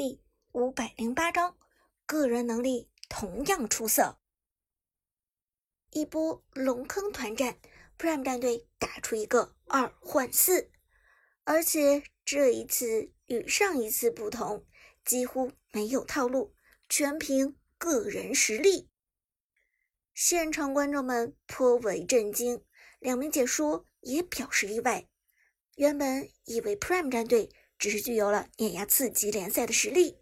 第五百零八章，个人能力同样出色。一波龙坑团战，Prime 战队打出一个二换四，而且这一次与上一次不同，几乎没有套路，全凭个人实力。现场观众们颇为震惊，两名解说也表示意外。原本以为 Prime 战队只是具有了碾压次级联赛的实力，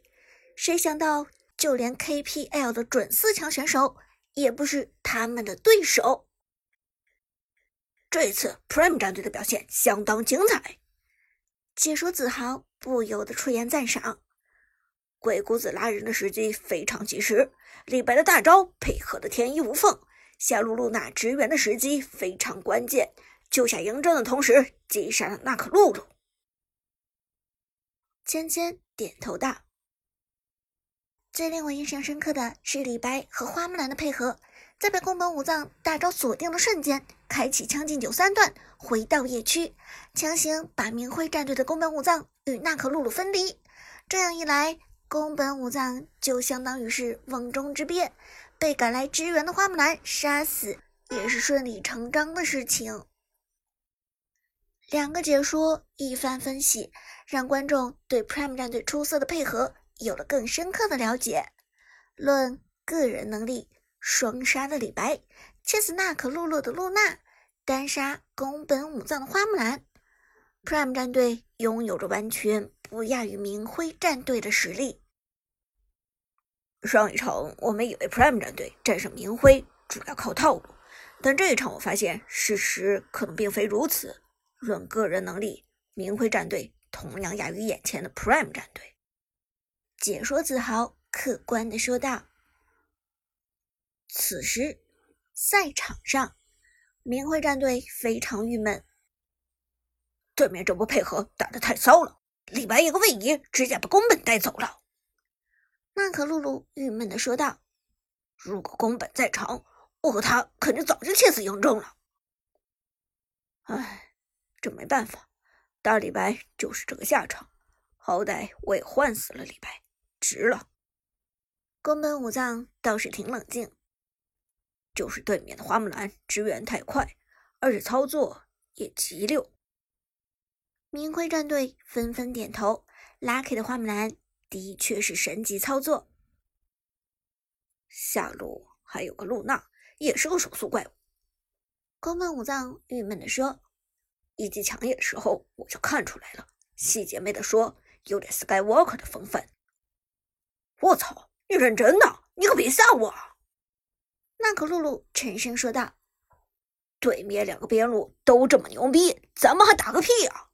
谁想到就连 KPL 的准四强选手也不是他们的对手。这次 Prime 战队的表现相当精彩，解说子豪不由得出言赞赏。鬼谷子拉人的时机非常及时，李白的大招配合的天衣无缝，夏露露娜支援的时机非常关键。救下嬴政的同时，击杀了娜可露露。芊芊点头道：“最令我印象深刻的是李白和花木兰的配合，在被宫本武藏大招锁定的瞬间，开启将进酒三段，回到野区，强行把明辉战队的宫本武藏与娜可露露分离。这样一来，宫本武藏就相当于是瓮中之鳖，被赶来支援的花木兰杀死，也是顺理成章的事情。”两个解说一番分析，让观众对 Prime 战队出色的配合有了更深刻的了解。论个人能力，双杀的李白，切死娜可露露的露娜，单杀宫本武藏的花木兰，Prime 战队拥有着完全不亚于明辉战队的实力。上一场我们以为 Prime 战队战胜明辉主要靠套路，但这一场我发现事实可能并非如此。论个人能力，明辉战队同样亚于眼前的 Prime 战队。解说子豪客观的说道。此时，赛场上，明辉战队非常郁闷，对面这波配合打得太骚了，李白一个位移，直接把宫本带走了。娜可露露郁闷的说道：“如果宫本在场，我和他肯定早就切死嬴政了。”唉。这没办法，大李白就是这个下场。好歹我也换死了李白，值了。宫本武藏倒是挺冷静，就是对面的花木兰支援太快，而且操作也极溜。明辉战队纷纷点头，Lucky 的花木兰的确是神级操作。下路还有个露娜，也是个手速怪物。宫本武藏郁闷地说。一级抢野时候我就看出来了，细节没得说有点 Skywalker 的风范。我操，你认真的？你可别吓我！娜可露露沉声说道：“对面两个边路都这么牛逼，咱们还打个屁啊！”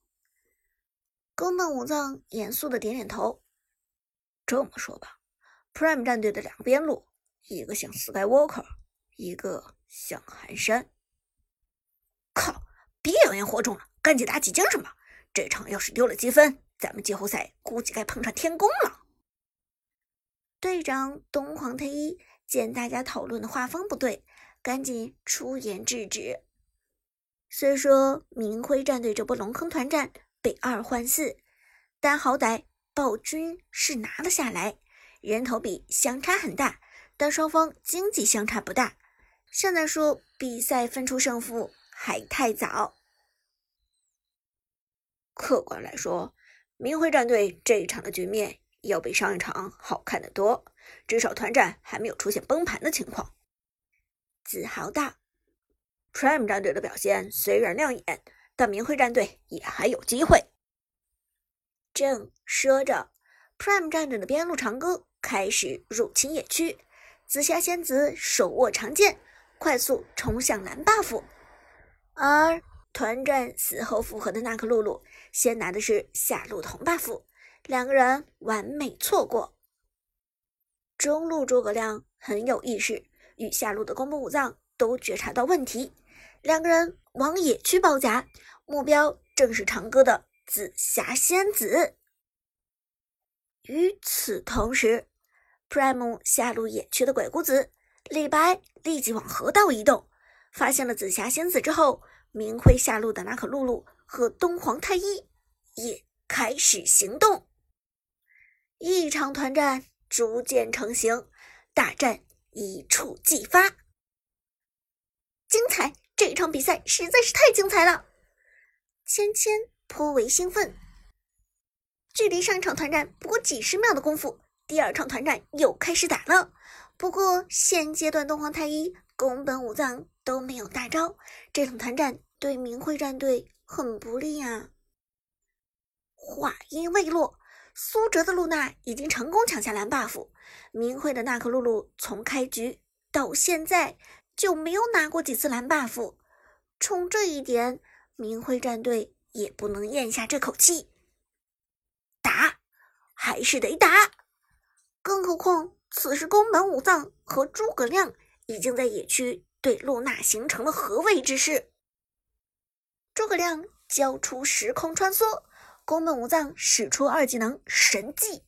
宫本武藏严肃的点点头。这么说吧，Prime 战队的两个边路，一个像 Skywalker，一个像寒山。靠！别妖言惑众了，赶紧打起精神吧！这场要是丢了积分，咱们季后赛估计该碰上天宫了。队长东皇太一见大家讨论的画风不对，赶紧出言制止。虽说明辉战队这波龙坑团战被二换四，但好歹暴君是拿了下来，人头比相差很大，但双方经济相差不大。现在说比赛分出胜负。还太早。客观来说，明辉战队这一场的局面要比上一场好看得多，至少团战还没有出现崩盘的情况。子豪道：“Prime 战队的表现虽然亮眼，但明辉战队也还有机会。”正说着，Prime 战队的边路长歌开始入侵野区，紫霞仙子手握长剑，快速冲向蓝 buff。而团战死后复合的娜可露露，先拿的是下路的红 buff，两个人完美错过。中路诸葛亮很有意识，与下路的宫本武藏都觉察到问题，两个人往野区包夹，目标正是长歌的紫霞仙子。与此同时，Prime 下路野区的鬼谷子李白立即往河道移动。发现了紫霞仙子之后，明辉下路的娜可露露和东皇太一也开始行动。一场团战逐渐成型，大战一触即发，精彩！这场比赛实在是太精彩了，芊芊颇为兴奋。距离上一场团战不过几十秒的功夫，第二场团战又开始打了。不过现阶段东皇太一、宫本武藏都没有大招，这场团战对明慧战队很不利啊。话音未落，苏哲的露娜已经成功抢下蓝 buff，明慧的娜可露露从开局到现在就没有拿过几次蓝 buff，冲这一点，明慧战队也不能咽下这口气，打还是得打，更何况此时宫本武藏和诸葛亮已经在野区对露娜形成了合围之势，诸葛亮交出时空穿梭。宫本武藏使出二技能神技，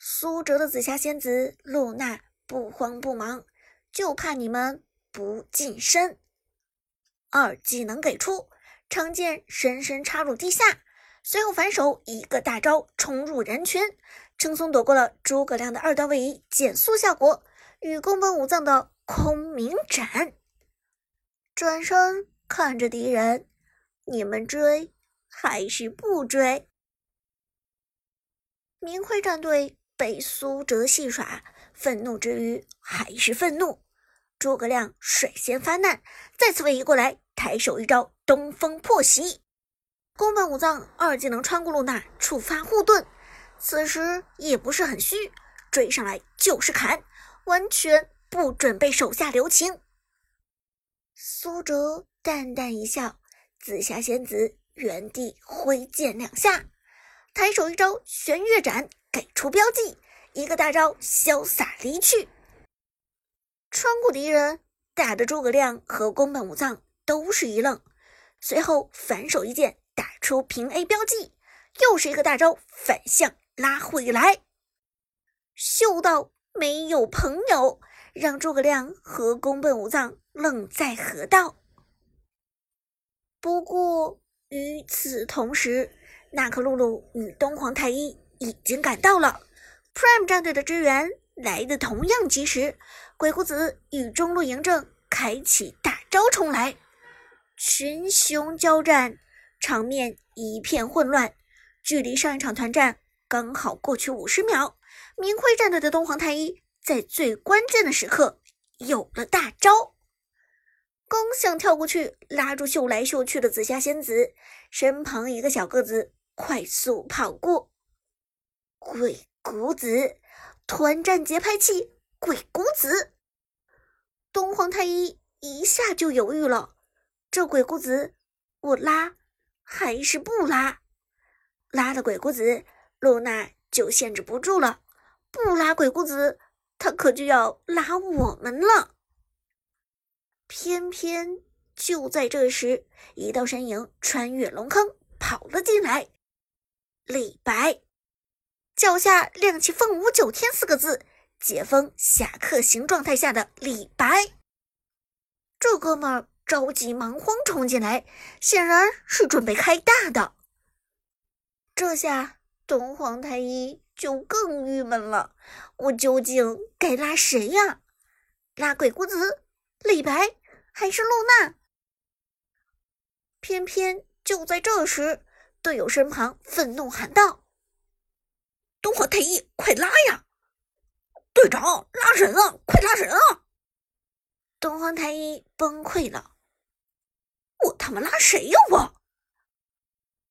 苏哲的紫霞仙子露娜不慌不忙，就怕你们不近身。二技能给出，长剑深深插入地下，随后反手一个大招冲入人群，轻松躲过了诸葛亮的二段位移减速效果与宫本武藏的空明斩。转身看着敌人，你们追。还是不追？明辉战队被苏哲戏耍，愤怒之余还是愤怒。诸葛亮率先发难，再次位移过来，抬手一招东风破袭。宫本武藏二技能穿过露娜，触发护盾，此时也不是很虚，追上来就是砍，完全不准备手下留情。苏哲淡淡一笑，紫霞仙子。原地挥剑两下，抬手一招玄月斩，给出标记，一个大招潇洒离去，穿过敌人，打的诸葛亮和宫本武藏都是一愣，随后反手一剑打出平 A 标记，又是一个大招反向拉回来，秀到没有朋友，让诸葛亮和宫本武藏愣在河道。不过。与此同时，娜可露露与东皇太一已经赶到了。Prime 战队的支援来的同样及时，鬼谷子与中路嬴政开启大招冲来，群雄交战，场面一片混乱。距离上一场团战刚好过去五十秒，明辉战队的东皇太一在最关键的时刻有了大招。刚想跳过去拉住秀来秀去的紫霞仙子，身旁一个小个子快速跑过。鬼谷子，团战节拍器，鬼谷子。东皇太一一下就犹豫了，这鬼谷子我拉还是不拉？拉了鬼谷子，露娜就限制不住了；不拉鬼谷子，他可就要拉我们了。偏偏就在这时，一道身影穿越龙坑跑了进来。李白脚下亮起“凤舞九天”四个字，解封侠客行状态下的李白。这哥们儿着急忙慌冲进来，显然是准备开大的。这下东皇太一就更郁闷了，我究竟该拉谁呀？拉鬼谷子、李白？还是露娜，偏偏就在这时，队友身旁愤怒喊道：“东皇太一，快拉呀！队长，拉人啊！快拉人啊！”东皇太一崩溃了：“我他妈拉谁呀？我！”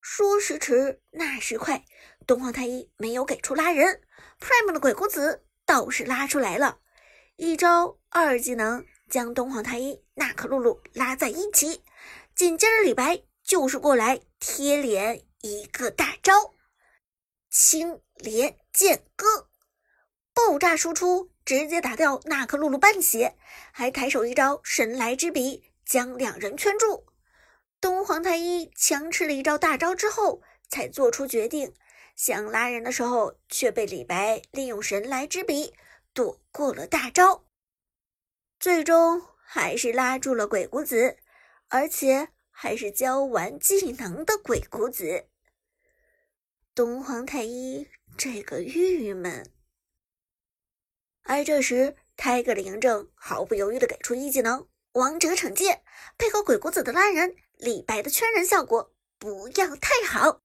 说时迟，那时快，东皇太一没有给出拉人，Prime 的鬼谷子倒是拉出来了，一招二技能。将东皇太一、娜可露露拉在一起，紧接着李白就是过来贴脸一个大招，青莲剑歌，爆炸输出，直接打掉娜可露露半血，还抬手一招神来之笔将两人圈住。东皇太一强吃了一招大招之后，才做出决定，想拉人的时候却被李白利用神来之笔躲过了大招。最终还是拉住了鬼谷子，而且还是教完技能的鬼谷子。东皇太一这个郁闷。而这时，泰戈的嬴政毫不犹豫地给出一技能“王者惩戒”，配合鬼谷子的拉人，李白的圈人效果不要太好。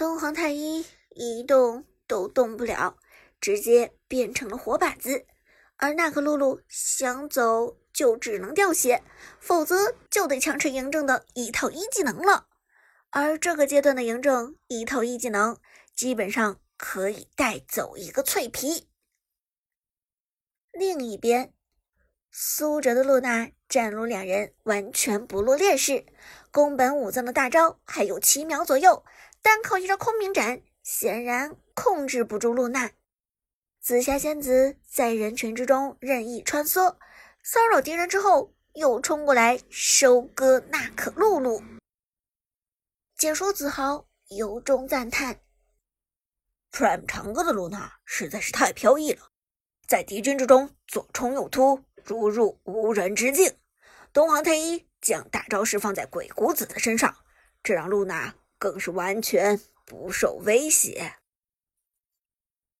东皇太一一动都动不了，直接变成了活靶子。而娜可露露想走就只能掉血，否则就得强吃嬴政的一套一技能了。而这个阶段的嬴政一套一技能，基本上可以带走一个脆皮。另一边，苏哲的露娜、战卢两人完全不落劣势，宫本武藏的大招还有七秒左右，单靠一招空明斩，显然控制不住露娜。紫霞仙子在人群之中任意穿梭，骚扰敌人之后，又冲过来收割娜可露露。解说子豪由衷赞叹：“Prime 长歌的露娜实在是太飘逸了。”在敌军之中左冲右突，如入无人之境。东皇太一将大招释放在鬼谷子的身上，这让露娜更是完全不受威胁。